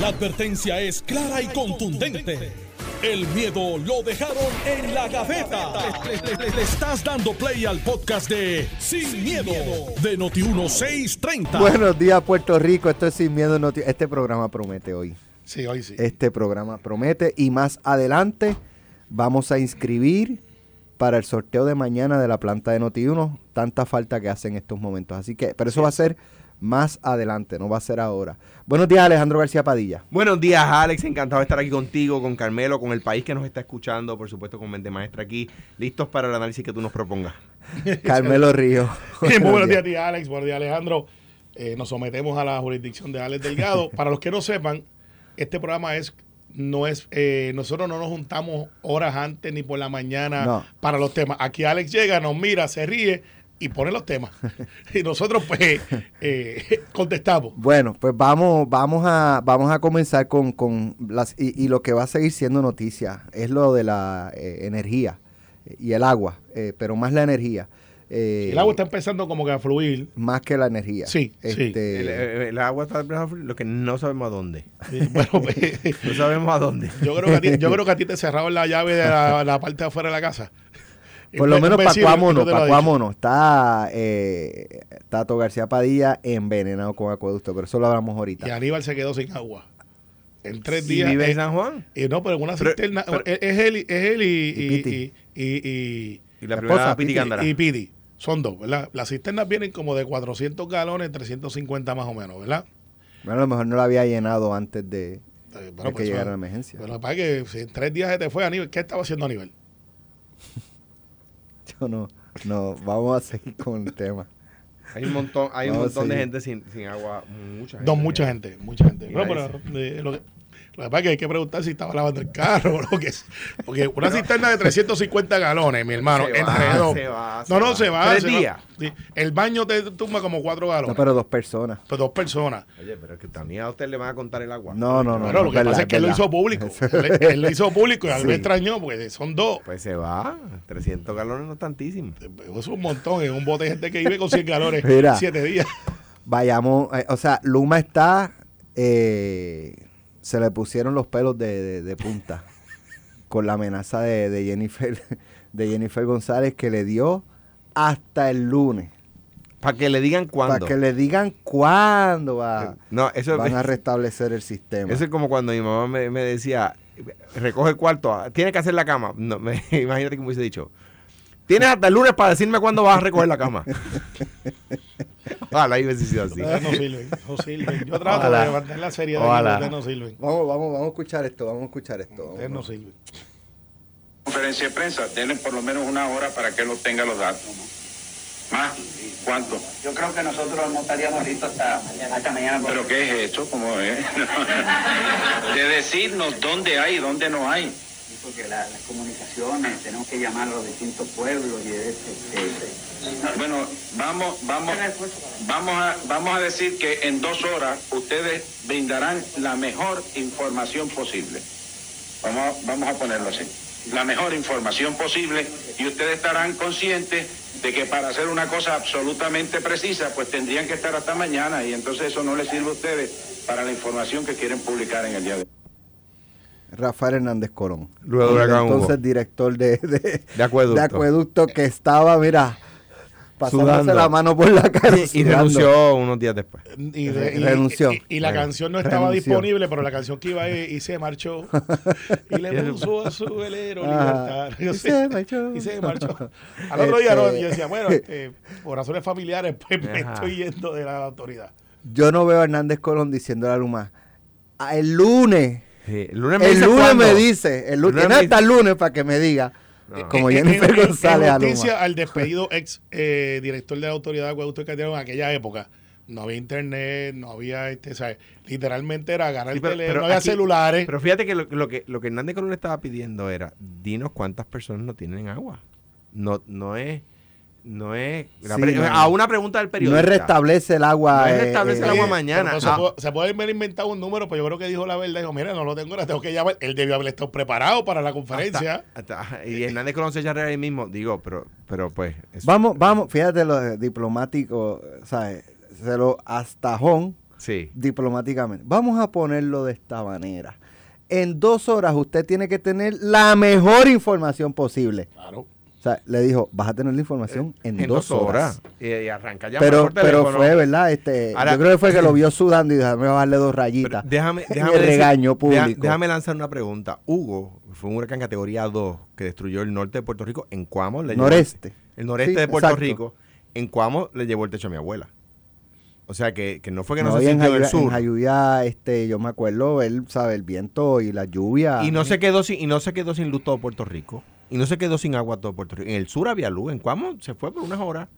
La advertencia es clara y contundente. El miedo lo dejaron en la gaveta. Le, le- le- le estás dando play al podcast de Sin, miedo, de Noti1630. Buenos días, Puerto Rico. Esto es Sin Miedo. Noti- Este programa promete hoy. Sí, hoy sí. Este programa promete. Y más adelante vamos a inscribir para el sorteo de mañana de la planta de Noti1. Tanta falta que hace en estos momentos. Así que, pero eso va a ser más adelante, no va a ser ahora. Buenos días, Alejandro García Padilla. Buenos días, Alex. Encantado de estar aquí contigo, con Carmelo, con el país que nos está escuchando, por supuesto, con Mente Maestra aquí, listos para el análisis que tú nos propongas. Carmelo Río. Muy buenos días, tía Alex. Buenos días, Alejandro. Eh, nos sometemos a la jurisdicción de Alex Delgado. Para los que no sepan, este programa es no es eh, nosotros no nos juntamos horas antes ni por la mañana No. para los temas. Aquí Alex llega, nos mira, se ríe y pone los temas. y nosotros pues eh, contestamos. Bueno, pues vamos, vamos a, vamos a comenzar con, con las y, y lo que va a seguir siendo noticia es lo de la eh, energía y el agua, eh, pero más la energía. Eh, El agua está empezando como que a fluir. más que la energía. Sí, sí. Este, El, el- el agua está empezando a fluir, lo que no sabemos a dónde. Eh, bueno, pues, No sabemos a dónde. yo creo que a ti, yo creo que a ti te cerraron la llave de la, la parte de afuera de la casa. Por lo Un menos ha dicho. Pacuámonos. Está eh, Tato García Padilla envenenado con acueducto, pero eso lo hablamos ahorita. Y Aníbal se quedó sin agua. En tres ¿Y días. vive eh, en San Juan? y no, pero en una cisterna. pero- es es él, y- es él y, Y y, Piti. y, y, y- Y la, La primera esposa, Piti y Piti. Son dos, ¿verdad? Las cisternas vienen como de 400 galones, 350 más o menos, ¿verdad? Bueno, a lo mejor no lo había llenado antes de, Eh, de bueno, que pues, llegara la emergencia. Pero lo que pasa es que si en tres días se te fue Aníbal, ¿qué estaba haciendo Aníbal? No, no, vamos a seguir con el tema. Hay un montón, hay un montón de gente sin, sin agua. Mucha gente. No, mucha gente, mucha gente. Mira No, pero, eh, lo, que, lo que pasa es que hay que preguntar si estaba lavando el carro o lo que es. Porque una cisterna de 350 galones, mi hermano, Se entre va, dos. se va, se no, no, va. se va. Tres se va. días. Sí. El baño te tumba como cuatro galones. No, pero dos personas. pues dos personas. Oye, pero es que también a usted le van a contar el agua. No, no, no. No, lo que verdad, pasa es que él lo hizo público. él, él lo hizo público y a mí Sí. me extrañó porque son dos. Pues se va. 300 galones no es tantísimo. Eso es un montón. Es un bote de gente que vive con 100 galones Mira. siete días. Vayamos, eh, o sea, Luma está, eh, se le pusieron los pelos de, de- de punta con la amenaza de, de Jennifer, de Jennifer González que le dio hasta el lunes. Para que le digan cuándo. Para que le digan cuándo va, No, eso, van a restablecer el sistema. eso es como cuando mi mamá me, me decía, recoge el cuarto, tiene que hacer la cama. No, me- imagínate que me hubiese dicho, tienes hasta el lunes para decirme cuándo vas a recoger la cama. Ojalá hubiese sido así. No sirven, no sirven. Yo trato Ojalá. de mantener la seriedad Ojalá. ustedes no sirven. Vamos, vamos, vamos a escuchar esto, vamos a escuchar esto. Ustedes no sirven. conferencia de prensa, denle por lo menos una hora para que él obtenga los datos. ¿Más? ¿Cuánto? Yo creo que nosotros no estaríamos listos hasta mañana. Hasta mañana por- ¿Pero qué es esto? ¿Cómo es? De decirnos dónde hay y dónde no hay. Porque la- las comunicaciones, tenemos que llamar a los distintos pueblos y este, Bueno, vamos, vamos, vamos a, vamos a decir que en dos horas ustedes brindarán la mejor información posible. Vamos, vamos a ponerlo así. La mejor información posible y ustedes estarán conscientes de que para hacer una cosa absolutamente precisa, pues tendrían que estar hasta mañana y entonces eso no les sirve a ustedes para la información que quieren publicar en el día de hoy. Rafael Hernández Colón. Luego de entonces director de, de, De acueducto. de acueducto que estaba, mira, pasándose Sudando. la mano por la cara. Y, renunció unos días después. Y, de- y- Renunció. y- y la Bueno, canción no estaba renunció. disponible, pero la canción que iba y, y se marchó. Y le puso a su velero Ajá. libertad. Yo Y sé. se marchó. Y se marchó. Al otro día no, Este- yo decía, bueno, este, por razones familiares, pues me estoy yendo de la autoridad. Yo no veo a Hernández Colón diciendo a la Luma. "Ah, El lunes. Sí, El lunes me El dice lunes me dice. El lunes, lunes hasta el lunes para que me diga. No. Como En- Jennifer en- en- González en justicia al despedido ex eh, director de la autoridad de acueducto y en aquella época. No había internet, no había, este, ¿sabes? Literalmente era agarrar Sí, el pero- teléfono, pero no había aquí- celulares. Pero fíjate que lo, lo que lo que Hernández Colón le estaba pidiendo era, dinos cuántas personas no tienen agua. No, no es, no es la Sí, pre- no. a una pregunta del No periodista. es restablece el agua. No es eh, restablece eh, el agua Oye, mañana. pero Ah. Se, puede, se puede haber inventado un número, pues yo creo que dijo la verdad. Dijo, mira, no lo tengo, ahora tengo que llamar. Él debió haber estado preparado para la conferencia. Hasta- hasta- y Hernández Colón se ahí mismo. Digo, pero, pero pues. eso- Vamos, vamos, fíjate lo diplomático, ¿sabes? Se lo hasta Jón Sí. diplomáticamente. Vamos a ponerlo de esta manera. En dos horas usted tiene que tener la mejor información posible. Claro. O sea, le dijo, vas a tener la información en, En dos, horas. Y, y arranca ya Pero, por pero fue, ¿verdad? Este, Ahora- yo creo que fue que lo vio sudando y dijo, déjame bajarle dos rayitas. déjame, déjame el decir- regaño deja- público. déjame lanzar una pregunta. Hugo fue un huracán categoría 2 que destruyó el norte de Puerto Rico. En Cuamo le llevó- Noreste. el noreste Sí, de Puerto exacto. Rico. En Cuamo le llevó el techo a mi abuela. O sea que, que no fue que no, No, se y en sintió del Jayuya, en sur. Jayuya, este, yo me acuerdo, él sabe, el viento y la lluvia. Y no se quedó sin, y no se quedó sin luz todo Puerto Rico. Y no se quedó sin agua todo Puerto Rico. En el sur había luz. En Cuamo se fue por unas horas.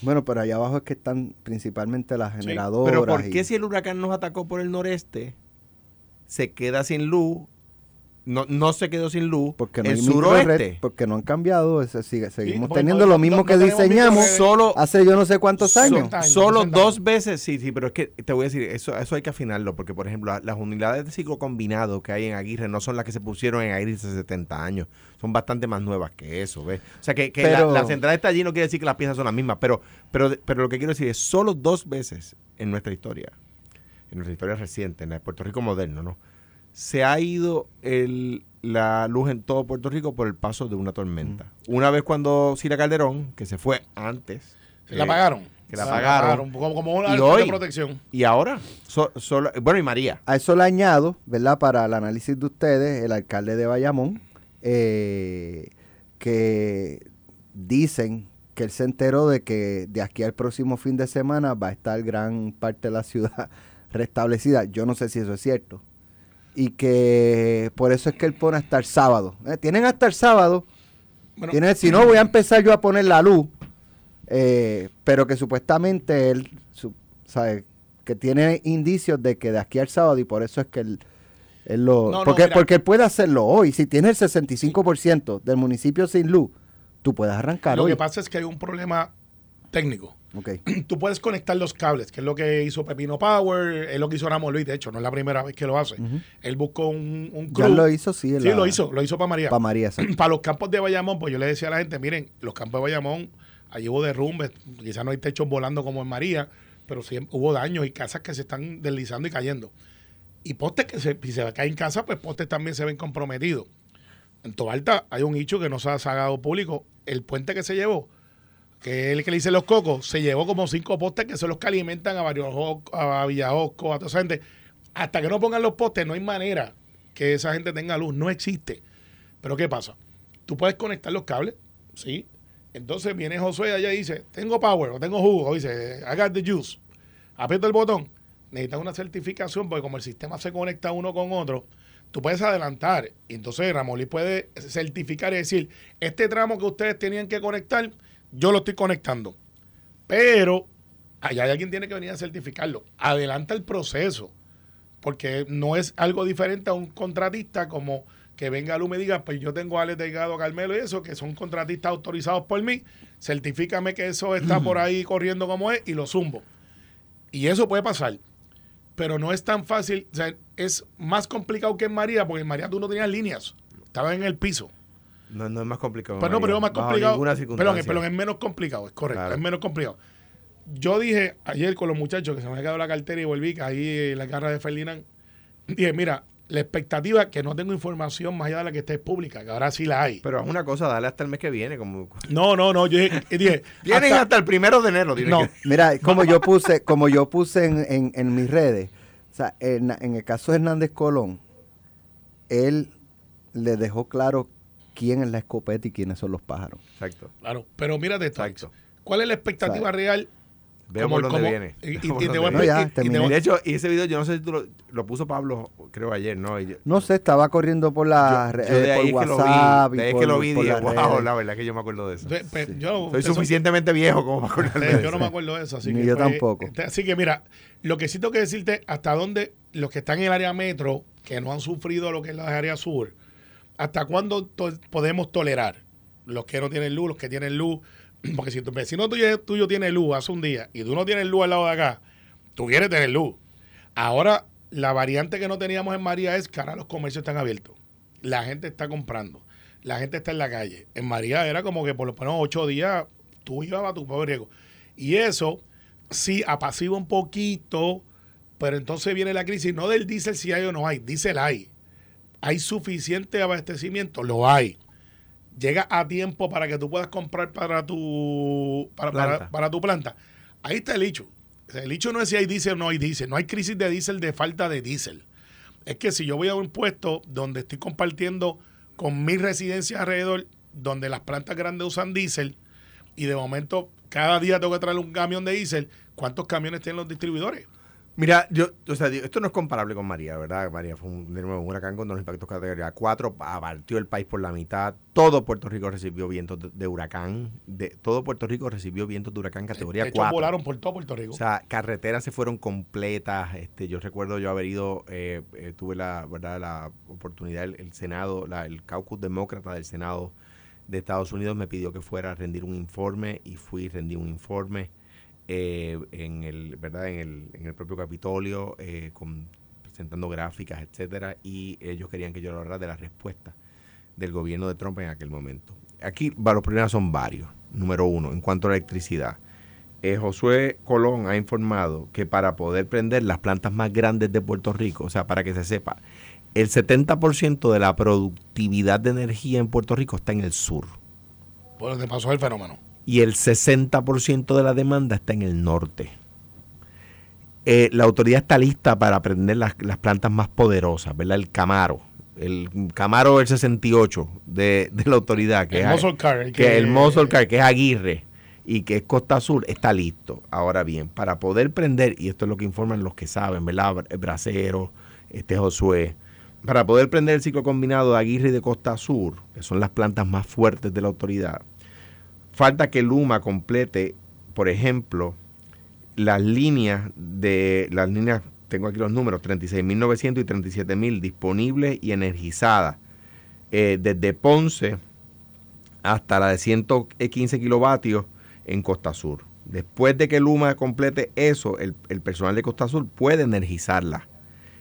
Bueno, pero allá abajo es que están principalmente las generadoras. Pero ¿por y- qué si el huracán nos atacó por el noreste, se queda sin luz? No, no se quedó sin luz. Porque no el suroeste. porque no han cambiado, ese sigue- seguimos teniendo no- lo mismo no que diseñamos. Solo, hace yo no sé cuántos so- años. 60 años, solo 60 dos años. veces, sí, sí, pero es que te voy a decir, eso, eso hay que afinarlo, porque por ejemplo, la- las unidades de ciclo combinado que hay en Aguirre no son las que se pusieron en Aguirre hace 70 años, son bastante más nuevas que eso, ¿ves? O sea, que, que la- Pero- la, central está allí no quiere decir que las piezas son las mismas, pero, pero, pero lo que quiero decir es, solo dos veces en nuestra historia, en nuestra historia reciente, en la de Puerto Rico moderno, ¿no? Se ha ido el, la luz en todo Puerto Rico por el paso de una tormenta. Una vez cuando Sila Calderón, que se fue antes. Se la eh, apagaron. que la Se apagaron. Como, como una Y de hoy- protección. Y ahora, so- bueno, y María. A eso le añado, ¿verdad? Para el análisis de ustedes, el alcalde de Bayamón, eh, que dicen que él se enteró de que de aquí al próximo fin de semana va a estar gran parte de la ciudad restablecida. Yo no sé si eso es cierto. Y que por eso es que él pone hasta el sábado. Eh, Tienen hasta el sábado. Bueno, Tienen, si no, voy a empezar yo a poner la luz. Eh, pero que supuestamente él, su- sabe, que tiene indicios de que de aquí al sábado y por eso es que él, él lo... No, porque, porque él puede hacerlo hoy. Si tiene el 65% del municipio sin luz, tú puedes arrancar lo hoy. que pasa es que hay un problema técnico. Ok. Tú puedes conectar los cables, que es lo que hizo Pepino Power, es lo que hizo Ramón Luis, de hecho, no es la primera vez que lo hace. Él buscó un, un Ya lo hizo, sí. Sí, la- lo hizo, lo hizo para María. Para María, para los campos de Bayamón, pues yo le decía a la gente, miren, los campos de Bayamón, allí hubo derrumbes, quizás no hay techos volando como en María, pero sí hubo daños y casas que se están deslizando y cayendo. Y postes que se, si se caen en casa, pues postes también se ven comprometidos. En Tobalta hay un hecho que no se ha sacado público. El puente que se llevó, que el que le dice los cocos, se llevó como cinco postes que son los que alimentan a varios a Villajosco, a toda esa gente. Hasta que no pongan los postes, no hay manera que esa gente tenga luz. No existe. Pero ¿qué pasa? Tú puedes conectar los cables, ¿sí? Entonces viene Josué allá y dice, tengo power o tengo jugo. O dice, I got the juice. Aprieto el botón. Necesitas una certificación porque como el sistema se conecta uno con otro, tú puedes adelantar. Y entonces Ramolí puede certificar y decir, este tramo que ustedes tenían que conectar, yo lo estoy conectando. Pero allá alguien tiene que venir a certificarlo. Adelanta el proceso porque no es algo diferente a un contratista como que venga Lu y me diga, pues yo tengo a Alex Delgado, Carmelo y eso, que son contratistas autorizados por mí, certifícame que eso está por ahí corriendo como es y lo zumbo. Y eso puede pasar. Pero no es tan fácil, o sea, es más complicado que en María, porque en María tú no tenías líneas, estaba en el piso. No, no es más complicado. Pero no, pero es más complicado. Perdón, es menos complicado, es correcto, Claro. es menos complicado. Yo dije ayer con los muchachos que se me había quedado la cartera y volví, caí en la garra de Ferdinand. Dije, mira, la expectativa que no tengo información más allá de la que esté pública, que ahora sí la hay. Pero es una cosa, dale hasta el mes que viene. Como... No, no, no, yo dije, dije Tienen hasta- hasta, el primero de enero. No. que- Mira, como yo puse, como yo puse en, en- en mis redes, o sea, en, en el caso de Hernández Colón, él le dejó claro quién es la escopeta y quiénes son los pájaros. Exacto. Claro, pero mírate esto. Exacto. ¿Cuál es la expectativa Sabe. real? Por dónde viene. y- De hecho, y ese video, yo no sé si tú lo, lo puso Pablo, creo ayer, ¿no? Yo, No sé, estaba corriendo por la yo- yo de eh, ahí por es que lo vi, WhatsApp de ahí es que lo vi y dije, wow, la verdad que yo me acuerdo de eso. Entonces, pues, yo- Soy son- suficientemente viejo como para acordarme de yo eso. no me acuerdo de eso. Así Ni que, yo pues, tampoco. este, así que mira, lo que sí tengo que decirte, hasta dónde los que están en el área metro, que no han sufrido lo que es la área sur, hasta cuándo podemos tolerar los que no tienen luz, los que tienen luz. Porque si tu vecino tuyo, tiene luz hace un día y tú no tienes luz al lado de acá, tú quieres tener luz. Ahora, la variante que no teníamos en María es que ahora los comercios están abiertos. La gente está comprando. La gente está en la calle. En María era como que por lo menos ocho días tú ibas a tu pobre riesgo. Y eso sí apacigua un poquito Pero entonces viene la crisis, no del diésel si hay o no hay, diésel hay. ¿Hay suficiente abastecimiento? Lo hay. Llega a tiempo para que tú puedas comprar para tu, para, para- Planta. para tu planta. Ahí está el hecho. El hecho no es si hay diésel o no hay diésel. No hay crisis de diésel de falta de diésel. Es que si yo voy a un puesto donde estoy compartiendo con mil residencias alrededor, donde las plantas grandes usan diésel, y de momento cada día tengo que traer un camión de diésel, ¿cuántos camiones tienen los distribuidores? Mira, yo, o sea, esto no es comparable con María, ¿verdad? María fue un, de nuevo un huracán con los impactos categoría 4, partió el país por la mitad. Todo Puerto Rico recibió vientos de, de huracán. De, todo Puerto Rico recibió vientos de huracán categoría De hecho, 4. volaron por todo Puerto Rico. O sea, carreteras se fueron completas. Este, yo recuerdo yo haber ido, eh, eh, tuve la verdad la oportunidad, el, el Senado, la- el caucus demócrata del Senado de Estados Unidos me pidió que fuera a rendir un informe y fui rendí un informe eh, en el, verdad, en el, en el propio Capitolio, eh, presentando gráficas, etcétera, y ellos querían que yo hablara de la respuesta del gobierno de Trump en aquel momento. Aquí los problemas son varios. Número uno, en cuanto a la electricidad. Eh, Josué Colón ha informado que para poder prender las plantas más grandes de Puerto Rico, o sea, para que se sepa, el 70% de la productividad de energía en Puerto Rico está en el sur Por donde pasó el fenómeno. Y el 60% de la demanda está en el norte. Eh, la autoridad está lista para prender las, las plantas más poderosas, ¿verdad? El Camaro. El Camaro del 68 de, de la autoridad, que El es, muscle car, el que, que- el muscle car, que es Aguirre y que es Costa Azul, está listo. Ahora bien, para poder prender, y esto es lo que informan los que saben, ¿verdad? Bra- Bracero, este Josué, para poder prender el ciclo combinado de Aguirre y de Costa Sur, que son las plantas más fuertes de la autoridad, falta que Luma complete, por ejemplo, las líneas de las líneas, tengo aquí los números, 36.900 y 37.000 disponibles y energizadas, eh, desde Ponce hasta la de 115 kilovatios en Costa Sur. Después de que Luma complete eso, el, personal de Costa Sur puede energizarla,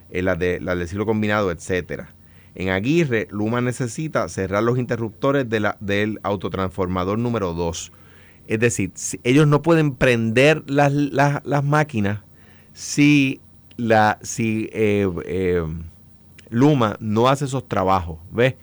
eh, las de, las del ciclo combinado, etcétera. En Aguirre, Luma necesita cerrar los interruptores de del autotransformador número 2. Es decir, ellos no pueden prender las, las- las máquinas si, la, si eh, eh, Luma no hace esos trabajos, ¿ves?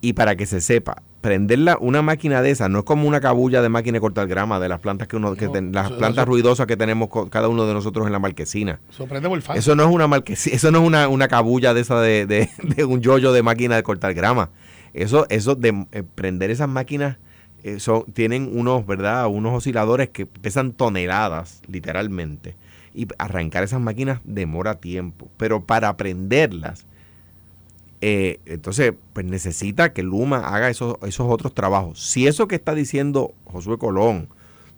Y para que se sepa, prenderla una máquina de esas no es como una cabulla de máquina de cortar grama de las plantas que uno, que No, ten- las eso- plantas eso- ruidosas que tenemos cada uno de nosotros en la marquesina. Por falso. Eso no es una marquesina, eso no es una, una cabulla de esa de, de- de un yoyo de máquina de cortar grama. Eso, eso de eh, prender esas máquinas eh, son- tienen unos, ¿verdad? Unos osciladores que pesan toneladas, literalmente. Y arrancar esas máquinas demora tiempo. Pero para prenderlas, eh, entonces, pues necesita que Luma haga esos, esos otros trabajos. Si eso que está diciendo Josué Colón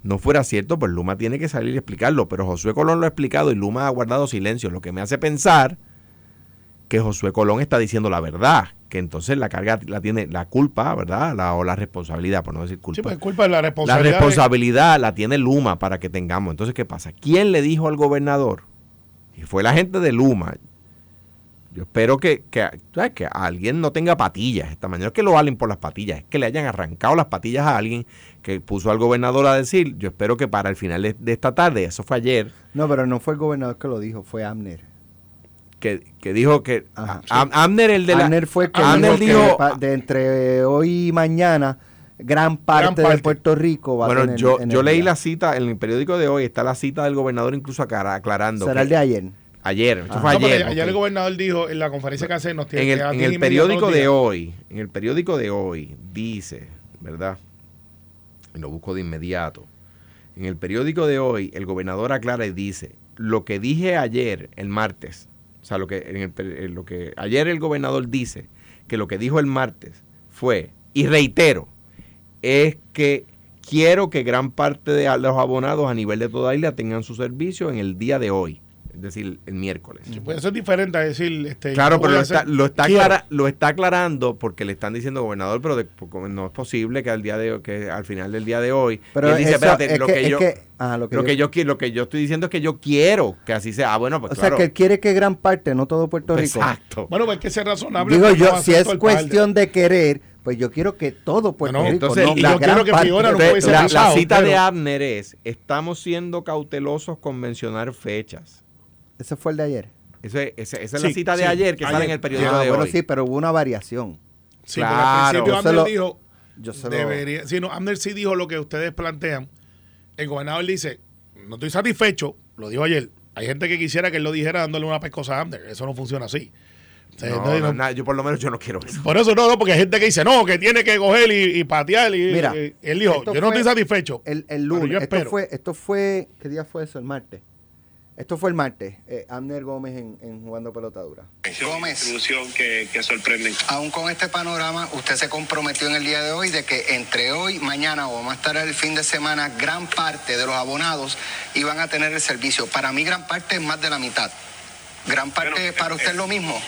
no fuera cierto, pues Luma tiene que salir y explicarlo. Pero Josué Colón lo ha explicado y Luma ha guardado silencio, lo que me hace pensar que Josué Colón está diciendo la verdad, que entonces la carga la tiene la culpa, ¿verdad? La, o la responsabilidad, por no decir culpa. Sí, pues es culpa la la responsabilidad. de- responsabilidad la tiene Luma para que tengamos. Entonces, ¿qué pasa? ¿Quién le dijo al gobernador? Y fue la gente de Luma. Yo espero que, que, ¿sabes? que alguien no tenga patillas esta mañana. No es que lo valen por las patillas, es que le hayan arrancado las patillas a alguien que puso al gobernador a decir. Yo espero que para el final de, de esta tarde, eso fue ayer, No, pero no fue el gobernador que lo dijo, fue Amner. que, que dijo que Ajá. Am- Amner, el de la. Amner fue que Amner dijo que dijo- de entre hoy y mañana gran parte, parte. de Puerto Rico va a Bueno, tener yo, yo leí la cita en el periódico de hoy, está la cita del gobernador incluso aclara- aclarando. Será que- el de ayer. Ayer, esto Ah. fue No, pero ayer. ayer el gobernador dijo en la conferencia que hace nos tiene en el, que dar en 10 el y media periódico de hoy, en el periódico de hoy dice, ¿verdad? Y lo busco de inmediato. En el periódico de hoy, el gobernador aclara y dice, lo que dije ayer, el martes, o sea, lo que, en el en lo que ayer el gobernador dice, que lo que dijo el martes fue, y reitero, es que quiero que gran parte de los abonados a nivel de toda isla tengan su servicio en el día de hoy, es decir, el miércoles. Sí, pues eso es diferente a decir. Este, Claro, pero lo está, lo, está aclara- lo está aclarando porque le están diciendo gobernador, pero de- no es posible que al día de que al final del día de hoy Pero él dice, eso espérate, es lo que- que, es yo que- lo que lo yo- que yo qui- lo que yo estoy diciendo es que yo quiero que así sea. Ah, bueno, pues o claro. sea, que él quiere que gran parte, no todo Puerto Rico. Exacto. Bueno, pues que ser razonable. Digo yo, si es cuestión de querer, pues yo quiero que todo Puerto No, Rico. entonces, no, y la yo gran quiero que parte. Fiona no Entonces, puede ser la, cita pero- de Abner es, estamos siendo cautelosos con mencionar fechas. Ese fue el de ayer. Eso es- esa, esa es Sí, la cita de sí, ayer que sale en el periódico Ah, de bueno, hoy. sí, pero hubo una variación. Sí, Claro. porque al principio Yo se Abner lo- dijo, Yo se lo- debería, sí, no, Abner sí dijo lo que ustedes plantean. El gobernador dice, no estoy satisfecho, lo dijo ayer. Hay gente que quisiera que él lo dijera dándole una pescosa a Abner. Eso no funciona así. No, yo por lo menos yo no quiero eso. por eso no, no, porque hay gente que dice, no, que tiene que coger y, y patear. Y, Mira, y- él dijo, yo no estoy satisfecho. El, el pero yo lunes. Esto fue, esto fue, ¿qué día fue eso? El martes. Esto fue el martes. Eh, Abner Gómez en, en jugando pelotadura. Gómez. que, que sorprenden. Aún con este panorama, usted se comprometió en el día de hoy de que entre hoy, mañana o más tarde el fin de semana, gran parte de los abonados iban a tener el servicio. Para mí, gran parte es más de la mitad. Gran parte Bueno, para eh, usted es eh, lo mismo.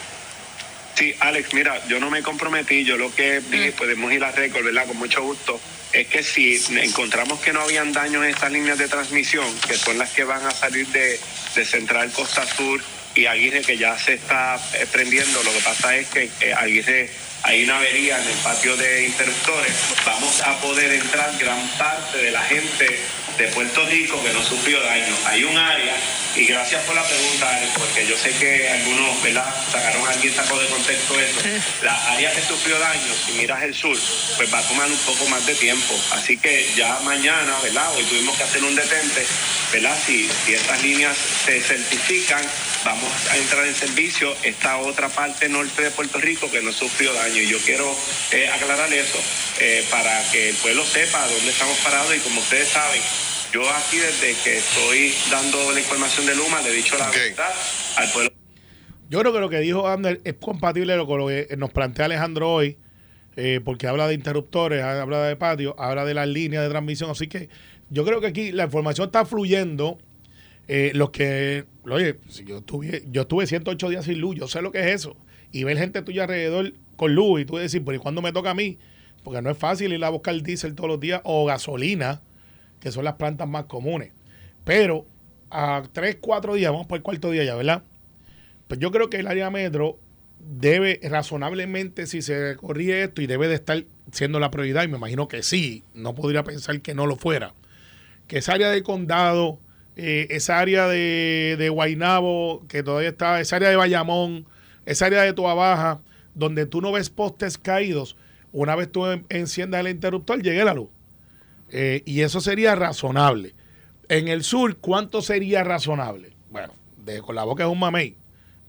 Sí, Alex, mira, yo no me comprometí, yo lo que dije, podemos ir a récord, ¿verdad? Con mucho gusto, es que si encontramos que no habían daños en estas líneas de transmisión, que son las que van a salir de, de Central Costa Sur y Aguirre, que ya se está eh, prendiendo, lo que pasa es que eh, Aguirre hay una avería en el patio de interruptores, vamos a poder entrar gran parte de la gente de Puerto Rico que no sufrió daño. Hay un área, y gracias por la pregunta, Alex, porque yo sé que algunos, ¿verdad? Sacaron, alguien sacó de contexto eso. La área que sufrió daño, si miras el sur, pues va a tomar un poco más de tiempo. Así que ya mañana, ¿verdad? Hoy tuvimos que hacer un detente, ¿verdad? Si, si estas líneas se certifican, vamos a entrar en servicio esta otra parte norte de Puerto Rico que no sufrió daño. Y yo quiero eh, aclarar eso eh, para que el pueblo sepa dónde estamos parados y como ustedes saben, yo aquí desde que estoy dando la información de Luma le he dicho la verdad al pueblo. Yo creo que lo que dijo Abner es compatible con lo que nos plantea Alejandro hoy, eh, porque habla de interruptores, habla de patio, habla de las líneas de transmisión. Así que yo creo que aquí la información está fluyendo. Eh, los que, oye, si yo estuve, yo estuve 108 días sin luz, yo sé lo que es eso. Y ver gente tuya alrededor con luz y tú decir, pero ¿y cuándo me toca a mí? Porque no es fácil ir a buscar diésel todos los días o gasolina, que son las plantas más comunes. Pero a 3, 4 días, vamos por el cuarto día ya, ¿verdad? Pues yo creo que el área metro debe razonablemente, si se corrige esto, y debe de estar siendo la prioridad, y me imagino que sí, no podría pensar que no lo fuera, que esa área del condado, eh, esa área de, de Guaynabo, que todavía está, esa área de Bayamón, esa área de Toa Baja, donde tú no ves postes caídos, una vez tú en- enciendas el interruptor, llegue la luz. Eh, y eso sería razonable. En el sur, ¿cuánto sería razonable? Bueno, de, con la boca es un mamey.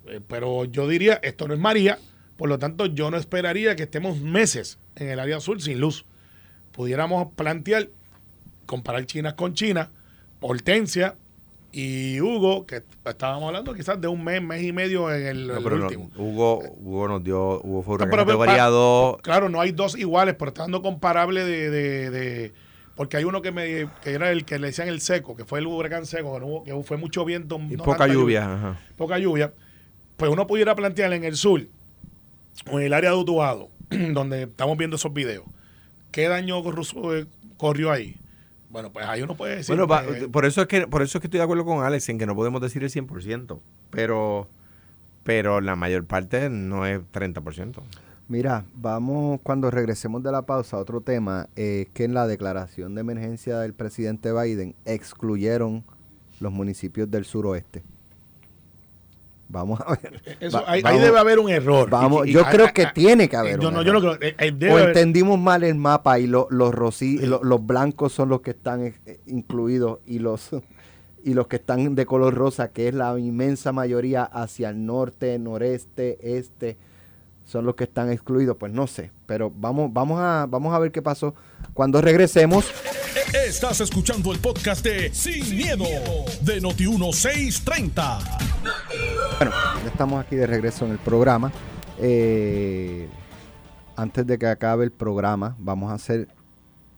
Eh, pero yo diría, esto no es María, por lo tanto yo no esperaría que estemos meses en el área sur sin luz. Pudiéramos plantear, comparar China con China, Hortensia y Hugo, que estábamos hablando quizás de un mes, mes y medio en el, No, el pero no, último. Hugo, Hugo nos dio, Hugo fue una No, pero- pero categoría pa- 2. Claro, no hay dos iguales, pero está dando comparable de, de- de- porque hay uno que me que era el que le decían el seco, que fue el huracán seco, que, no hubo- que fue mucho viento, Y no poca lluvia. ajá. poca lluvia, pues uno pudiera plantear en el sur o en el área de Utuado, donde estamos viendo esos videos, ¿qué daño eh, corrió ahí? Bueno, pues ahí uno puede decir Bueno, que- por eso es que por eso es que estoy de acuerdo con Alex en que no podemos decir el 100%, pero pero la mayor parte no es 30%. Mira, vamos cuando regresemos de la pausa a otro tema, es que en la declaración de emergencia del presidente Biden excluyeron los municipios del suroeste. Vamos a ver. eso- Va- ahí, debe haber un error. Vamos, Y- y- yo creo que tiene que haber. eh, yo un no, yo no creo. eh, eh, debe o haber- entendimos mal el mapa y lo- los lo- los blancos son los que están eh, incluidos y los y los que están de color rosa, que es la inmensa mayoría hacia el norte, noreste, este, son los que están excluidos. Pues no sé, pero vamos vamos a vamos a ver qué pasó cuando regresemos. Estás escuchando el podcast de Sin, miedo, de Noti1630. Bueno, ya estamos aquí de regreso en el programa. Eh, antes de que acabe el programa, vamos a hacer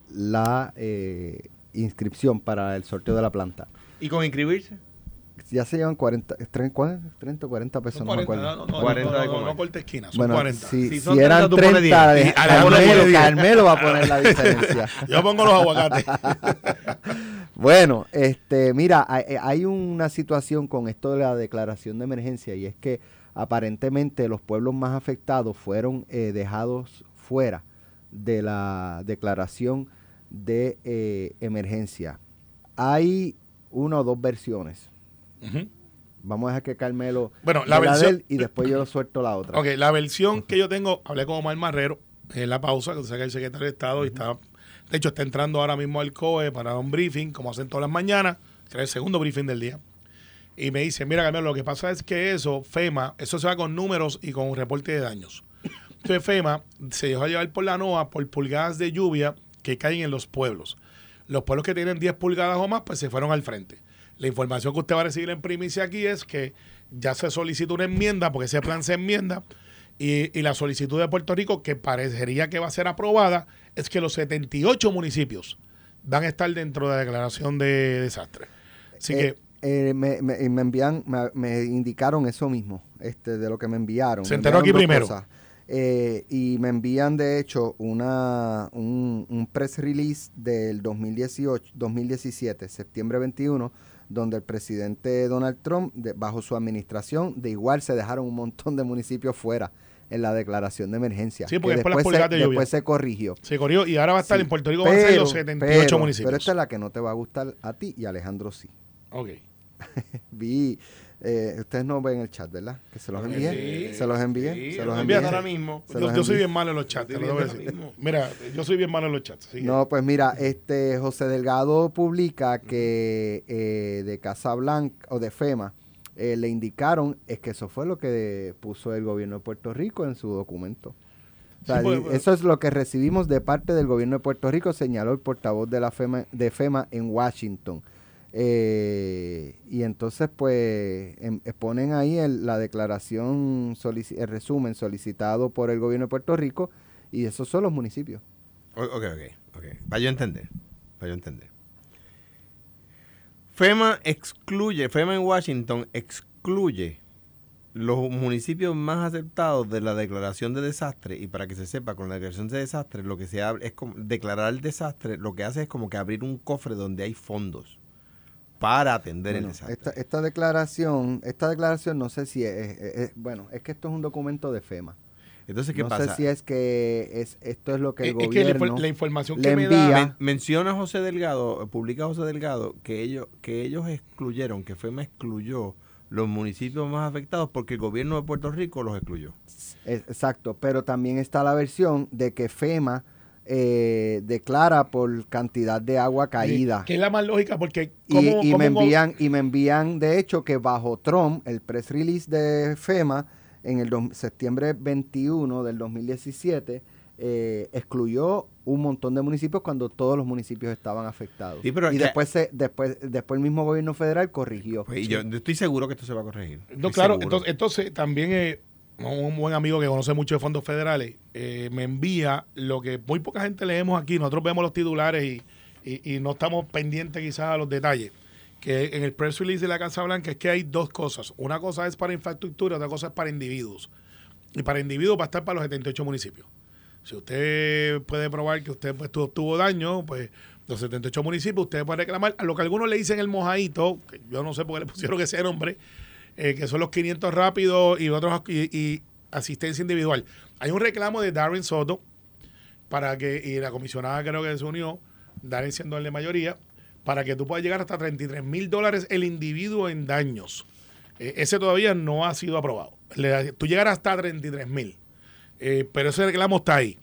la eh, inscripción para el sorteo de la planta. ¿Y con inscribirse? Ya se llevan 40, 30, 30 o 40 pesos, no me 40, acuerdo. no, no, 40 no, de no, no, comer. no corte esquina, son Bueno, 40. si, Si si son eran 30, tú pones 30, 10. de- Carmelo, pone 10. Carmelo va a poner la diferencia. Yo pongo los aguacates. Bueno, este, mira, hay, hay una situación con esto de la declaración de emergencia y es que aparentemente los pueblos más afectados fueron eh, dejados fuera de la declaración de eh, emergencia. Hay una o dos versiones. Vamos a dejar que Carmelo Bueno, la versión- de él y después yo suelto la otra. Ok, la versión que yo tengo, hablé con Omar Marrero en la pausa, que es el secretario de Estado y está, de hecho, está entrando ahora mismo al COE para un briefing, como hacen todas las mañanas, que es el segundo briefing del día. Y me dice, mira, Carmelo, lo que pasa es que eso, FEMA, eso se va con números y con un reporte de daños. Entonces, FEMA se dejó llevar por la NOAA por pulgadas de lluvia que caen en los pueblos. Los pueblos que tienen 10 pulgadas o más, pues se fueron al frente. La información que usted va a recibir en primicia aquí es que ya se solicitó una enmienda, porque ese plan se enmienda, y, y la solicitud de Puerto Rico, que parecería que va a ser aprobada, es que los 78 municipios van a estar dentro de la declaración de desastre. Así Eh, que eh, me, me- me envían, me, me indicaron eso mismo, este, de lo que me enviaron. Se enteró aquí primero. Eh, y me envían, de hecho, una, un, un press release del 2018, 2017, septiembre 21, donde el presidente Donald Trump, de- bajo su administración, de igual se dejaron un montón de municipios fuera en la declaración de emergencia. Sí, porque que después, se, de después se corrigió. se corrió y ahora va a estar Sí, en Puerto Rico, van a ser los 78 pero- municipios. Pero esta es la que no te va a gustar a ti y a Alejandro sí. Ok. Vi, eh, ustedes no ven el chat, ¿verdad? Que se los envié. Sí, se los envié. sí, se lo los envías envié. ahora mismo. Se Yo, soy bien malo en los chats, te lo decir. Mira, yo soy bien malo en los chats. No, pues mira, este José Delgado publica que eh, de Casablanca o de FEMA eh, le indicaron es que eso fue lo que puso el gobierno de Puerto Rico en su documento. O sea, Sí, pues, pues. eso es lo que recibimos de parte del gobierno de Puerto Rico, señaló el portavoz de la FEMA, de FEMA en Washington. Eh, y entonces, pues, em- eh, ponen ahí el- la declaración, el resumen solicitado por el gobierno de Puerto Rico, y esos son los municipios. Ok, ok, ok. Para yo entender. Para yo entender. FEMA excluye, FEMA en Washington excluye los municipios más aceptados de la declaración de desastre y para que se sepa con la declaración de desastre lo que se habla es como declarar el desastre lo que hace es como que abrir un cofre donde hay fondos para atender el Bueno, desastre. esta, esta declaración, esta declaración no sé si es, es- es- bueno, es que esto es un documento de FEMA. Entonces, ¿qué no pasa? sé si es que es esto es lo que el Es- es que la, gobierno infor- la información le que me envía- da. Men- menciona José Delgado, publica José Delgado que ellos que ellos excluyeron, que FEMA excluyó los municipios más afectados porque el gobierno de Puerto Rico los excluyó. es- exacto, pero también está la versión de que FEMA eh, declara por cantidad de agua caída. Que es la más lógica porque. Y, ¿cómo- y cómo me envían y me envían de hecho que bajo Trump el press release de FEMA en el septiembre 21 del 2017 eh, excluyó un montón de municipios cuando todos los municipios estaban afectados Sí, pero y después se, después después el mismo gobierno federal corrigió Pues, y yo, yo estoy seguro que esto se va a corregir. No, Estoy claro, entonces, entonces también eh, un buen amigo que conoce mucho de fondos federales eh, me envía lo que muy poca gente leemos aquí. Nosotros vemos los titulares y, y- no estamos pendientes quizás a los detalles. Que en el press release de la Casa Blanca es que hay dos cosas. Una cosa es para infraestructura, otra cosa es para individuos. Y para individuos va a estar para los 78 municipios. Si usted puede probar que usted pues, tuvo daño, pues los 78 municipios, usted puede reclamar a lo que algunos le dicen el mojadito, que yo no sé por qué le pusieron ese nombre, eh, que son los 500 rápidos y otros y, asistencia individual. Hay un reclamo de Darren Soto para que, y la comisionada creo que se unió, Darren siendo el de mayoría, para que tú puedas llegar hasta 33 mil dólares el individuo en daños. Eh, ese todavía no ha sido aprobado. Le- tú llegar hasta 33 mil. Eh, pero ese reclamo está ahí.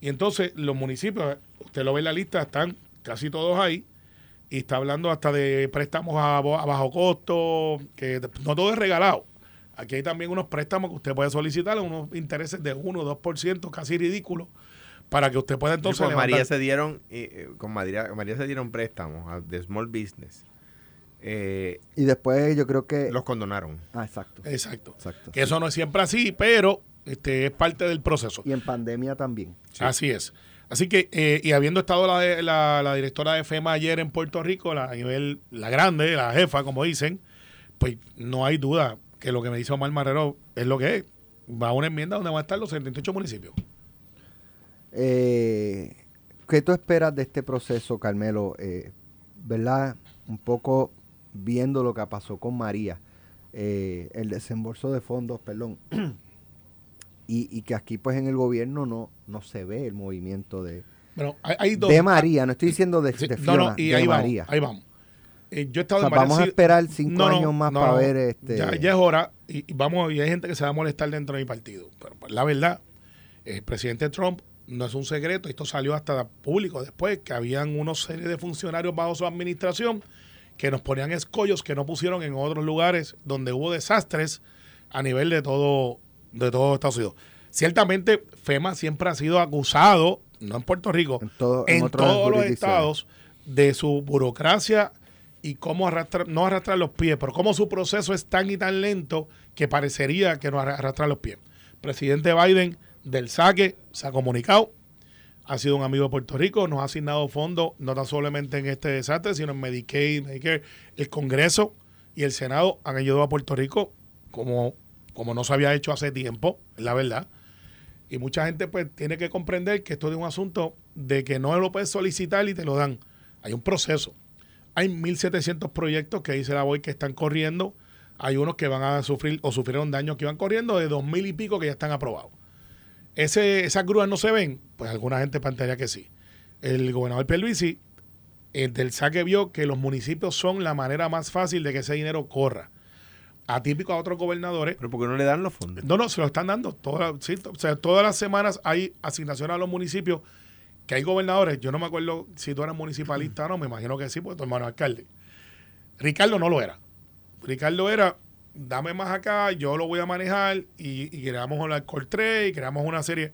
Y entonces los municipios, usted lo ve en la lista, están casi todos ahí. Y está hablando hasta de préstamos a, bajo costo, que no todo es regalado. Aquí hay también unos préstamos que usted puede solicitar, unos intereses de 1 o 2%, casi ridículos, para que usted pueda entonces... con María se dieron, eh, eh, con María, María se dieron préstamos a- de small business. Eh, y después yo creo que los condonaron. ah exacto Exacto. exacto Que eso no es siempre así, pero este es parte del proceso. y en pandemia también Así es. Así que, eh, y habiendo estado la, la, directora de FEMA ayer en Puerto Rico, a nivel, la grande, la jefa, como dicen, pues no hay duda que lo que me dice Omar Marrero es lo que es. Va a una enmienda donde van a estar los 78 municipios. Eh, ¿Qué tú esperas de este proceso, Carmelo? Eh, ¿Verdad? Un poco viendo lo que pasó con María, eh, el desembolso de fondos, perdón, y, y que aquí pues en el gobierno no, no se ve el movimiento de, Bueno, hay, hay dos. de María, no estoy diciendo de, Sí, de no, Fiona, no, y de ahí vamos, María. ahí vamos. eh, yo he estado O sea, en varias vamos a esperar cinco No, no, años más no, para no. ver este. Ya, ya es hora y, y vamos, y hay gente que se va a molestar dentro de mi partido. Pero pues, la verdad, el presidente Trump no es un secreto, esto salió hasta público después, que habían unos serie de funcionarios bajo su administración que nos ponían escollos que no pusieron en otros lugares donde hubo desastres a nivel de todo, de todo Estados Unidos. Ciertamente, FEMA siempre ha sido acusado, no en Puerto Rico, En todo- en en otras todos los estados, de su burocracia y cómo arrastra, no arrastrar los pies, pero cómo su proceso es tan y tan lento que parecería que no arra- arrastra los pies. Presidente Biden del saque se ha comunicado, ha sido un amigo de Puerto Rico, nos ha asignado fondos, no tan solamente en este desastre, sino en Medicaid, Medicare. El Congreso y el Senado han ayudado a Puerto Rico como, como no se había hecho hace tiempo, la verdad. Y mucha gente pues tiene que comprender que esto es un asunto de que no lo puedes solicitar y te lo dan. Hay un proceso. Hay 1.700 proyectos que dice la BOI que están corriendo. Hay unos que van a sufrir o sufrieron daños que van corriendo de 2.000 y pico que ya están aprobados. Ese, esas grúas no se ven, pues alguna gente plantearía que sí. El gobernador Pierluisi, el del saque vio que los municipios son la manera más fácil de que ese dinero corra. Atípico a otros gobernadores, Pero porque no le dan los fondos. no, no, se lo están dando. Todas, sí, o sea, todas las semanas hay asignaciones a los municipios que hay gobernadores. Yo no me acuerdo si tú eras municipalista o no, me imagino que sí, porque tu hermano es alcalde. Ricardo no lo era. Ricardo era, dame más acá, yo lo voy a manejar y, y creamos el alcohol 3 y creamos una serie.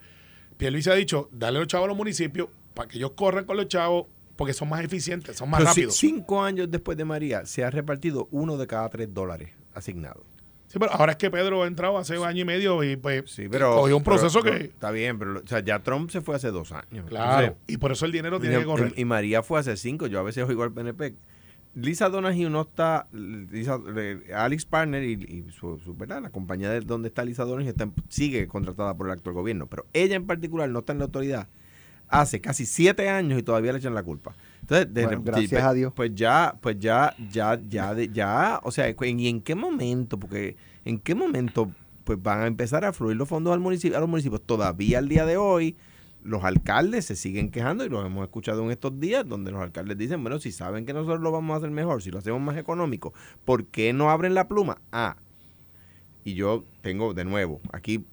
Pierluisi ha dicho, dale los chavos a los municipios para que ellos corran con los chavos porque son más eficientes, son más Pero rápidos. cinco años después de María se ha repartido uno de cada tres dólares asignados. Sí, pero ahora es que Pedro ha entrado hace un año y medio y pues Sí, pero. cogió un proceso pero que... Está bien, pero o sea, ya Trump se fue hace dos años. Claro, Entonces, y por eso el dinero tiene y- que correr. Y, María fue hace cinco. Yo a veces oigo al PNP. Lisa Donahue no está. Lisa- Alex Partner y, y su, su- ¿verdad? la compañía de donde está Lisa Donahue está sigue contratada por el actual gobierno. Pero ella en particular no está en la autoridad hace casi siete años y todavía le echan la culpa. Entonces, de- Bueno, gracias pues- a Dios. Pues ya, pues ya, ya, ya, de- ya, o sea, ¿y en qué momento? Porque en qué momento pues van a empezar a fluir los fondos al municipio, a los municipios. Todavía al día de hoy, los alcaldes se siguen quejando y lo hemos escuchado en estos días, donde los alcaldes dicen, bueno, si saben que nosotros lo vamos a hacer mejor, si lo hacemos más económico, ¿por qué no abren la pluma? Ah, y yo tengo de nuevo aquí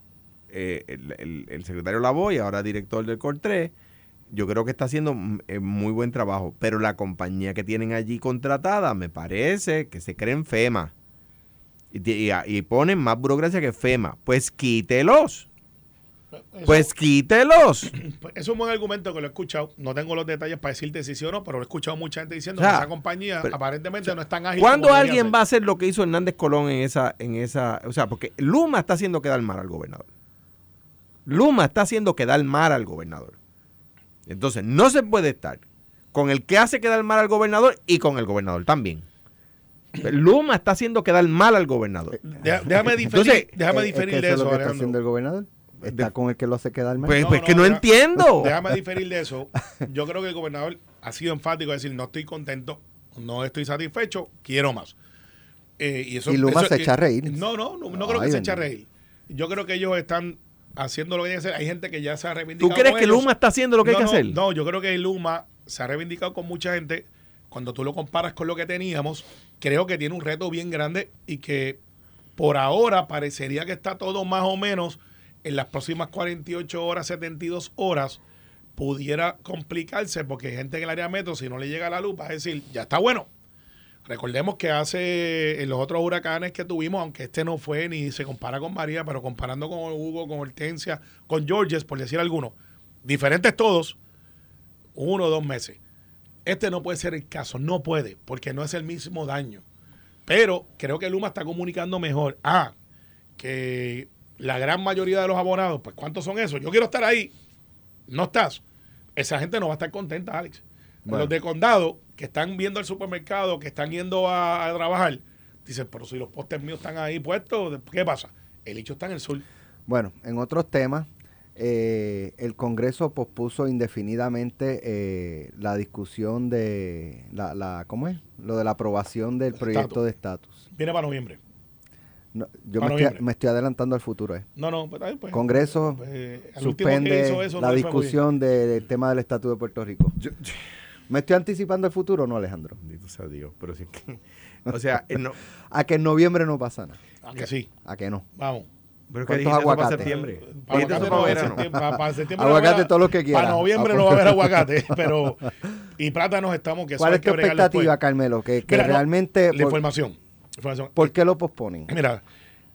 eh, el, el- el secretario Lavoy, ahora director del COR3, yo creo que está haciendo eh, muy buen trabajo, pero la compañía que tienen allí contratada me parece que se creen FEMA y, y- y ponen más burocracia que FEMA. Pues quítelos, Eso- pues quítelos. Pues, es un buen argumento que lo he escuchado. No tengo los detalles para decirte si sí o no, pero lo he escuchado mucha gente diciendo O sea, que esa compañía pero- aparentemente no es tan ágil. ¿Cuándo alguien va a hacer lo que hizo Hernández Colón en esa, en esa, o sea, porque Luma está haciendo quedar mal al gobernador. Luma está haciendo quedar mal al gobernador. Entonces, no se puede estar con el que hace quedar mal al gobernador y con el gobernador también. Luma está haciendo quedar mal al gobernador. Deja- Déjame diferir, Entonces, déjame Eh, es diferir que de eso es eso, lo que está haciendo el gobernador. Está con el que lo hace quedar mal. Pues, No, pues no, que no deja- entiendo. Déjame diferir de eso. Yo creo que el gobernador ha sido enfático en decir, no estoy contento, no estoy satisfecho, quiero más. Eh, y, eso, Y Luma eso- se echa a reír. No, no, no, no creo que Ay, se eche a reír. Yo creo que ellos están haciendo lo que hay que hacer. Hay gente que ya se ha reivindicado. ¿Tú crees con que ellos. Luma está haciendo lo que no, hay que no, hacer? No, yo creo que Luma se ha reivindicado con mucha gente. Cuando tú lo comparas con lo que teníamos, creo que tiene un reto bien grande y que por ahora parecería que está todo más o menos en las próximas 48 horas, 72 horas, pudiera complicarse porque hay gente en el área metro, si no le llega la luz, va a decir, ya está bueno. Recordemos que hace en los otros huracanes que tuvimos, aunque este no fue ni se compara con María, pero comparando con Hugo, con Hortensia, con Georges, por decir alguno, diferentes todos, uno o dos meses. Este no puede ser el caso, no puede, porque no es el mismo daño. Pero creo que Luma está comunicando mejor. Ah, que la gran mayoría de los abonados, pues ¿cuántos son esos? Yo quiero estar ahí. No estás. Esa gente no va a estar contenta, Alex. Bueno. Los de condado que están viendo el supermercado, que están yendo a, a trabajar, dicen, pero si los postes míos están ahí puestos, ¿qué pasa? El hecho está en el sur. Bueno, en otros temas, eh, el Congreso pospuso indefinidamente eh, la discusión de la, la, ¿cómo es? Lo de la aprobación del proyecto Estatus. de estatus. Viene para noviembre. No, yo Para me estoy, noviembre. me estoy adelantando al futuro. eh. No, no, pues, pues, Congreso pues, Suspende eso la no discusión del tema del estatus de Puerto Rico. Yo- ¿Me estoy anticipando el futuro o no, Alejandro? Bendito sea Dios, pero sí que... O sea, no, A que en noviembre no pasa nada. Ah, que sí. A que no. Vamos. pero es que ¿Cuántos dijiste eso para septiembre. Para aguacate para no, verano. septiembre- para- para septiembre no a Aguacate haber- todo lo que quiera. Para noviembre no va a haber aguacate, pero... Y plátanos estamos que ¿Cuál es tu expectativa, después. Carmelo? Que, que Mira, no, realmente... La por, información. información. ¿Por qué lo posponen? Mira,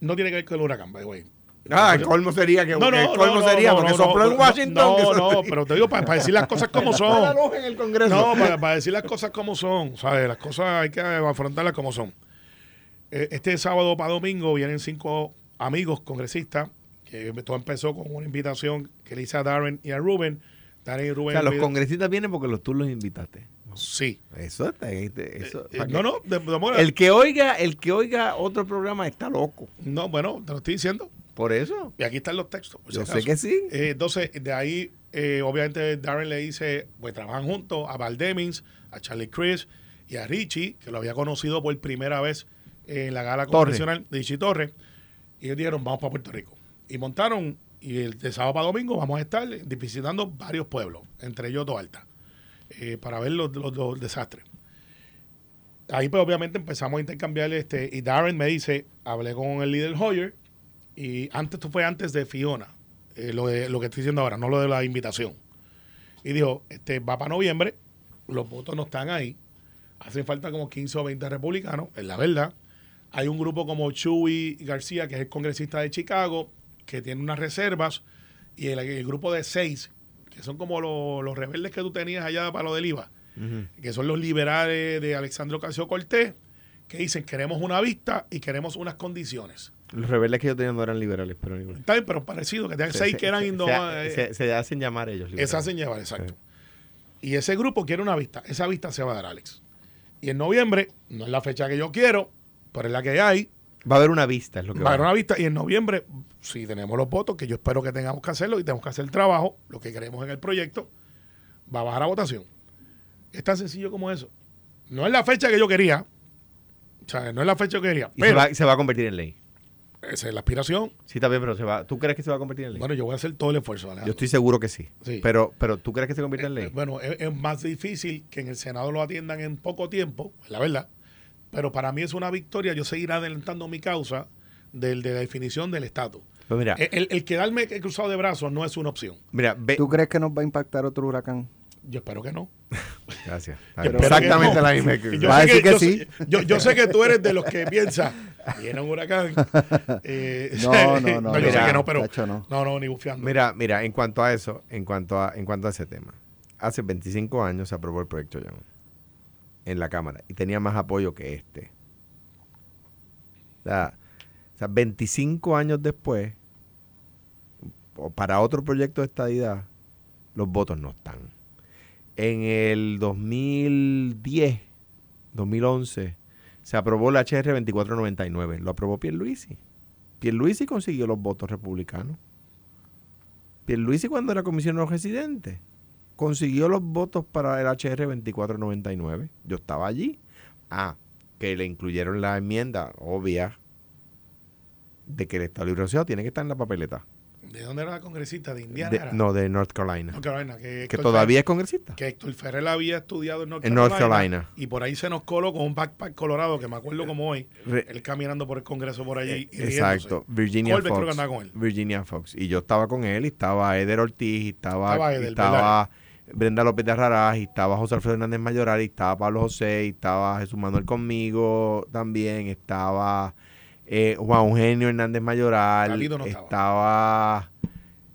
no tiene que ver con el huracán, by the way. Ah, el colmo sería que, No, no, el colmo no, sería porque sopló en Washington. No, no, pero te digo para, decir las cosas como son. luz en el Congreso. No, para, para decir las cosas como son, ¿sabes? Las cosas hay que afrontarlas como son. Eh, Este sábado para domingo vienen cinco amigos congresistas, que todo empezó con una invitación que le hice a Darren y a Ruben. Darren y O Ruben. sea, los congresistas vienen porque los, tú los invitaste. Sí. Eso está... Eso, Eh, ¿para no, no, de- de- El que oiga, el que oiga otro programa está loco. no, bueno, te lo estoy diciendo. Por eso. Y aquí están los textos. Yo sé que sí. Eh, entonces, de ahí, eh, obviamente, Darren le dice, pues trabajan juntos a Val Demings, a Charlie Chris y a Richie, que lo había conocido por primera vez en la gala convencional de Richie Torres. Y ellos dijeron, vamos para Puerto Rico. Y montaron, y el de sábado para domingo vamos a estar visitando varios pueblos, entre ellos Toalta, eh, para ver los, los- los desastres. Ahí, pues, obviamente, empezamos a intercambiar, este, y Darren me dice, hablé con el líder Hoyer, y antes, esto fue antes de Fiona, eh, lo, de, lo que estoy diciendo ahora, no lo de la invitación. Y dijo, este va para noviembre, los votos no están ahí, hacen falta como 15 o 20 republicanos, es la verdad. Hay un grupo como Chuy García, que es el congresista de Chicago, que tiene unas reservas, y el, el grupo de seis, que son como los, los rebeldes que tú tenías allá para lo del IVA, que son los liberales de Alexandro Casio Cortés, que dicen queremos una vista y queremos unas condiciones. Los rebeldes que yo tenía no eran liberales, pero igual. Está bien, pero parecido, que tenían Se- seis se- que eran se- indomables. se, se- se hacen llamar ellos. Liberales. hacen llevar, exacto. Y ese grupo quiere una vista. Esa vista se va a dar, Alex. Y en noviembre, no es la fecha que yo quiero, pero es la que hay. Va a haber una vista, es lo que Va a haber una vista. Y en noviembre, si tenemos los votos, que yo espero que tengamos que hacerlo y tenemos que hacer el trabajo, lo que queremos en el proyecto, va a bajar a votación. Es tan sencillo como eso. No es la fecha que yo quería. O sea, no es la fecha que yo quería. Y se va, se va a convertir en ley. Esa es la aspiración. Sí, está bien, pero se va. ¿Tú crees que se va a convertir en ley? Bueno, yo voy a hacer todo el esfuerzo, Alejandro. yo estoy seguro que sí. Sí. Pero, pero ¿tú crees que se convierta en ley? Eh, Bueno, es, es más difícil que en el Senado lo atiendan en poco tiempo, la verdad. Pero para mí es una victoria. Yo seguiré adelantando mi causa del, de la definición del estatus. Pues mira, El, el- el quedarme cruzado de brazos no es una opción. mira, ve. ¿Tú crees que nos va a impactar otro huracán? Yo espero que no. Gracias. Exactamente que no. la misma. Yo Va a sé decir que yo sí. Yo, yo sé que tú eres de los que piensa, viene un huracán. Eh, No, no, no, yo sé que no, pero. No. No, no, ni bufiando. Mira, mira, en cuanto a eso, en cuanto a, en cuanto a ese tema, hace 25 años se aprobó el proyecto Young en la Cámara y tenía más apoyo que este. O sea, o sea, 25 años después, para otro proyecto de estadidad, los votos no están. En el 2010, 2011, se aprobó la HR 2499. Lo aprobó Pierluisi. Pierluisi consiguió los votos republicanos. Pierluisi cuando era comisionado residente consiguió los votos para el HR 2499. Yo estaba allí. Ah, que le incluyeron la enmienda obvia de que el Estado Libre Asociado tiene que estar en la papeleta. ¿De dónde era la congresista? ¿De Indiana? De- era? no, de North Carolina. North Carolina, que, que todavía es congresista. que Héctor Ferrer había estudiado en North, En North Carolina. Y por ahí se nos coló con un backpack colorado, que me acuerdo como hoy. Re- él caminando por el Congreso por allí. y riéndose. Exacto, Virginia Colbert creo que Fox. andaba con él. Virginia Fox. Y yo estaba con él, y estaba Eder Ortiz, y estaba, Estaba y Eder, estaba Brenda López de Arrarás, y estaba José Alfredo Hernández Mayoral, y estaba Pablo José, y estaba Jesús Manuel conmigo también, estaba eh, Juan Eugenio Hernández Mayoral, Tatito no estaba. estaba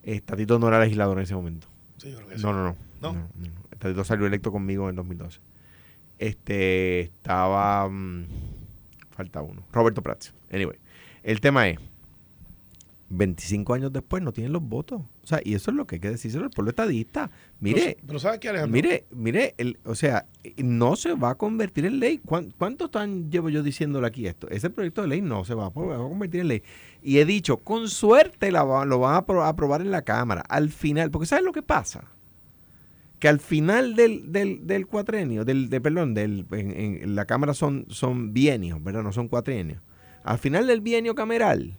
eh, Tatito no era legislador en ese momento. Sí, yo creo que sí. No, no, no. ¿No? no, no. Tatito salió electo conmigo en 2012. Este estaba. mm, falta uno. Roberto Prats. Anyway. El tema es. 25 años después no tienen los votos. O sea, y eso es lo que hay que decírselo al pueblo estadista. Mire, Pero, pero ¿sabes qué, Alejandro? mire, mire, el, o sea, no se va a convertir en ley. ¿Cuán- ¿Cuánto tan llevo yo diciéndole aquí esto? Ese proyecto de ley no se va a, va a convertir en ley. Y he dicho, con suerte la lo van a apro- aprobar en la Cámara. Al final, porque ¿sabes lo que pasa? Que al final del, del, del cuatrenio, del, de, perdón, del, en, en la Cámara son, son bienios, ¿verdad? No son cuatrienios. Al final del bienio cameral,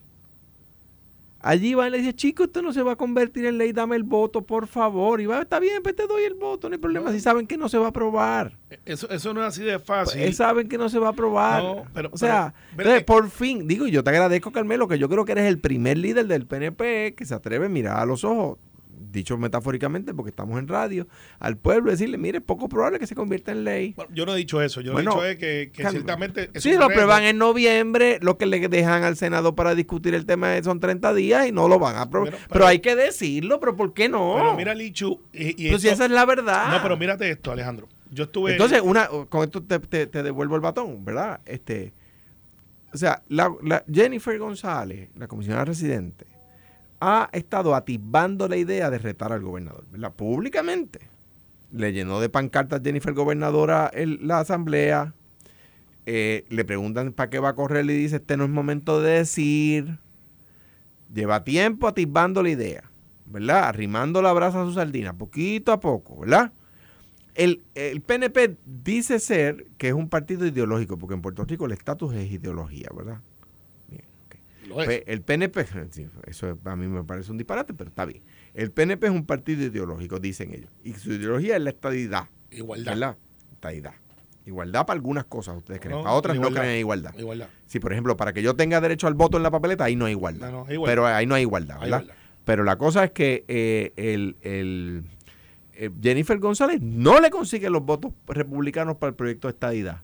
Allí va y le dice, chico, esto no se va a convertir en ley, dame el voto, por favor. Y va, está bien, pues te doy el voto, no hay problema. Si saben que no se va a aprobar. Eso, eso no es así de fácil. Pues, saben que no se va a aprobar. No, pero- o sea, pero- entonces, por fin, digo, yo te agradezco, Carmelo, que yo creo que eres el primer líder del PNP que se atreve a mirar a los ojos, dicho metafóricamente, porque estamos en radio, al pueblo decirle, mire, es poco probable que se convierta en ley. Bueno, yo no he dicho eso. Yo Bueno, he dicho es que, que ciertamente. un lo aprueban en noviembre, lo que le dejan al Senado para discutir el tema son 30 días y no lo van a aprobar. Pero- Pero, pero- hay que decirlo, pero ¿por qué no? Pero mira, Lichu. Y, si esa es la verdad. No, pero mírate esto, Alejandro. Yo estuve. Entonces, una, con esto te, te- te devuelvo el batón, ¿verdad? Este, o sea, la, la- Jennifer González, la comisionada residente, ha estado atisbando la idea de retar al gobernador, ¿verdad? Públicamente. Le llenó de pancartas Jennifer gobernadora el- la asamblea. Eh, le preguntan para qué va a correr y dice, este no es momento de decir. Lleva tiempo atisbando la idea, ¿verdad? Arrimando la brasa a su sardina, poquito a poco, ¿verdad? El, el PNP dice ser que es un partido ideológico, porque en Puerto Rico el estatus es ideología, ¿verdad? Lo es. El PNP, sí, eso a mí me parece un disparate, pero está bien. El PNP es un partido ideológico, dicen ellos. Y su ideología es la estadidad. Igualdad. ¿Verdad? Estadidad. Igualdad para algunas cosas, ustedes creen. No, para otras no creen en igualdad. Igualdad. Si, por ejemplo, para que yo tenga derecho al voto en la papeleta, ahí no hay igualdad. No, no, hay igualdad. Pero ahí no hay igualdad, Hay ¿verdad? igualdad. Pero la cosa es que eh, el, el- eh, Jennifer González no le consigue los votos republicanos para el proyecto de estadidad.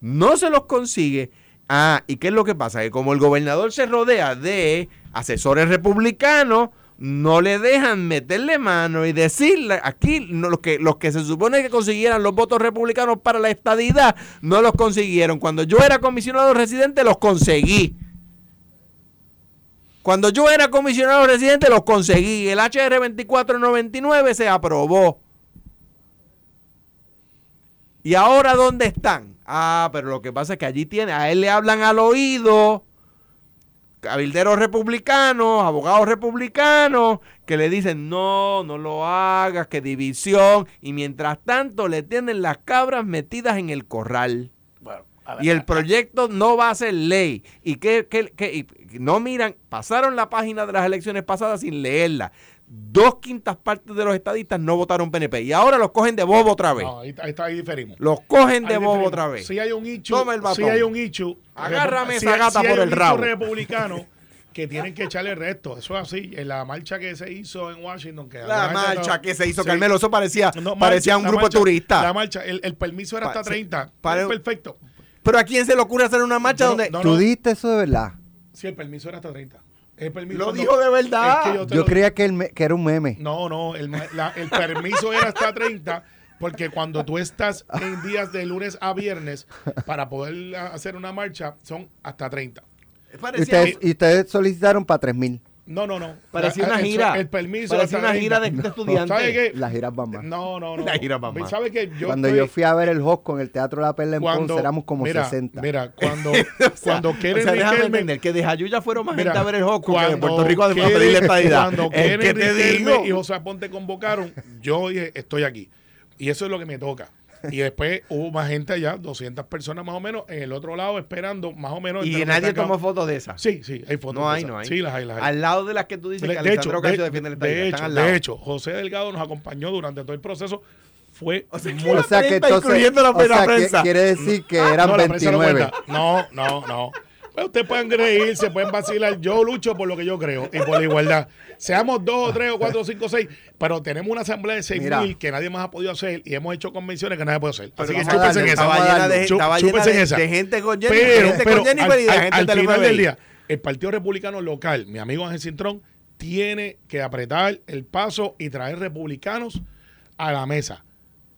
No se los consigue. Ah, ¿y qué es lo que pasa? Que como el gobernador se rodea de asesores republicanos, no le dejan meterle mano y decirle, aquí no, que, los que se supone que consiguieran los votos republicanos para la estadidad, no los consiguieron. Cuando yo era comisionado residente, los conseguí. Cuando yo era comisionado residente, los conseguí. El HR 2499 se aprobó. ¿Y ahora dónde están? Ah, pero lo que pasa es que allí tiene, a él le hablan al oído cabilderos republicanos, abogados republicanos, que le dicen, no, no lo hagas, que división, y mientras tanto le tienen las cabras metidas en el corral. Bueno, a ver, Y el proyecto no va a ser ley. Y que, que- que- y no miran, pasaron la página de las elecciones pasadas sin leerla. Dos quintas partes de los estadistas no votaron PNP. Y ahora los cogen de bobo otra vez. no, ahí, ahí está, ahí diferimos. Los cogen de bobo otra vez. Si hay un ichu, Toma el batón. si hay un ichu, Agárrame si- esa gata si por el rabo. republicano que tienen que echarle el resto. Eso es así. En la marcha que se hizo en Washington. Que La marcha no- que se hizo, Sí. Carmelo, eso parecía, No, parecía marcha, un grupo marcha, turista. La marcha, el, el permiso era Pa- hasta sí, 30. para- Es perfecto. Pero ¿a quién se le ocurre hacer una marcha No, donde... no, ¿Tú diste eso de verdad? Sí, el permiso era hasta 30. El permiso Lo no- dijo de verdad. Es que te Yo lo- creía que, el me- que era un meme. No, no, el, la- el permiso era hasta 30 porque cuando tú estás en días de lunes a viernes para poder a- hacer una marcha son hasta 30. Y ustedes, y ustedes solicitaron para 3000. No, no, no. parecía una gira. El permiso Parecía una gira de, 30. de estudiantes. Las giras van más. No, no, no. La gira va más. ¿Sabe qué? Yo Cuando estoy- yo fui a ver el Hosco en el Teatro La Perla en cuando Ponce, éramos como mira, 60. Mira, cuando, O sea, cuando Keren o sea, déjame Riquelme- entender que de Jayuya fueron más Mira, gente a ver el Hosco que cuando Puerto Rico además a Keren- pedirle estadidad. Cuando Es Keren que te Riquelme digo. y José Aponte convocaron, yo dije, estoy aquí. Y eso es lo que me toca. Y después hubo más gente allá, 200 personas más o menos, en el otro lado esperando más o menos. Y nadie tomó fotos de esas. Sí, sí, hay fotos. No de hay, esas. no hay. Sí, las hay, las hay. Al lado de las que tú dices De, que de hecho, Alejandro de, Ocasio defiende estadidad. de están hecho, al lado. de hecho, José Delgado nos acompañó durante todo el proceso. Fue O sea, muy- o sea que prensa, entonces, incluyendo la o sea, prensa. que quiere decir que eran no, la prensa no 29. cuenta. No, no, no. Pues ustedes pueden reírse, pueden vacilar. Yo lucho por lo que yo creo y por la igualdad. Seamos dos o tres o cuatro o cinco o seis, pero tenemos una asamblea de seis Mira. mil que nadie más ha podido hacer y hemos hecho convenciones que nadie puede hacer. Así que chúpense en esa. llena, de. Chú- llena chúpense en de, esa. de gente con Jennifer, Pero, gente pero con Jennifer al, y de al- gente al del final FBI. del día, el Partido Republicano local, mi amigo Ángel Cintrón, tiene que apretar el paso y traer republicanos a la mesa.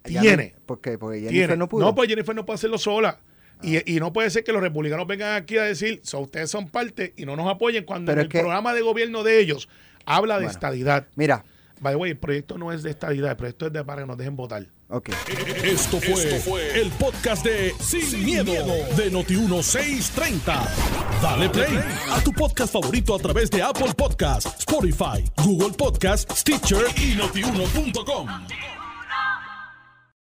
Tiene. no- ¿Por qué? Porque Jennifer Tiene. no pudo. pues Jennifer no puede hacerlo sola. Y, y no puede ser que los republicanos vengan aquí a decir, "So, ustedes son parte y no nos apoyen cuando Pero en es el que- programa de gobierno de ellos habla de Bueno. estadidad. Mira, By the way, el proyecto no es de estadidad, el proyecto es de para que nos dejen votar. ok. Esto fue, el podcast de Sin, miedo, de Noti1630. Dale play a tu podcast favorito a través de Apple Podcasts, Spotify, Google Podcasts, Stitcher y notiuno.com.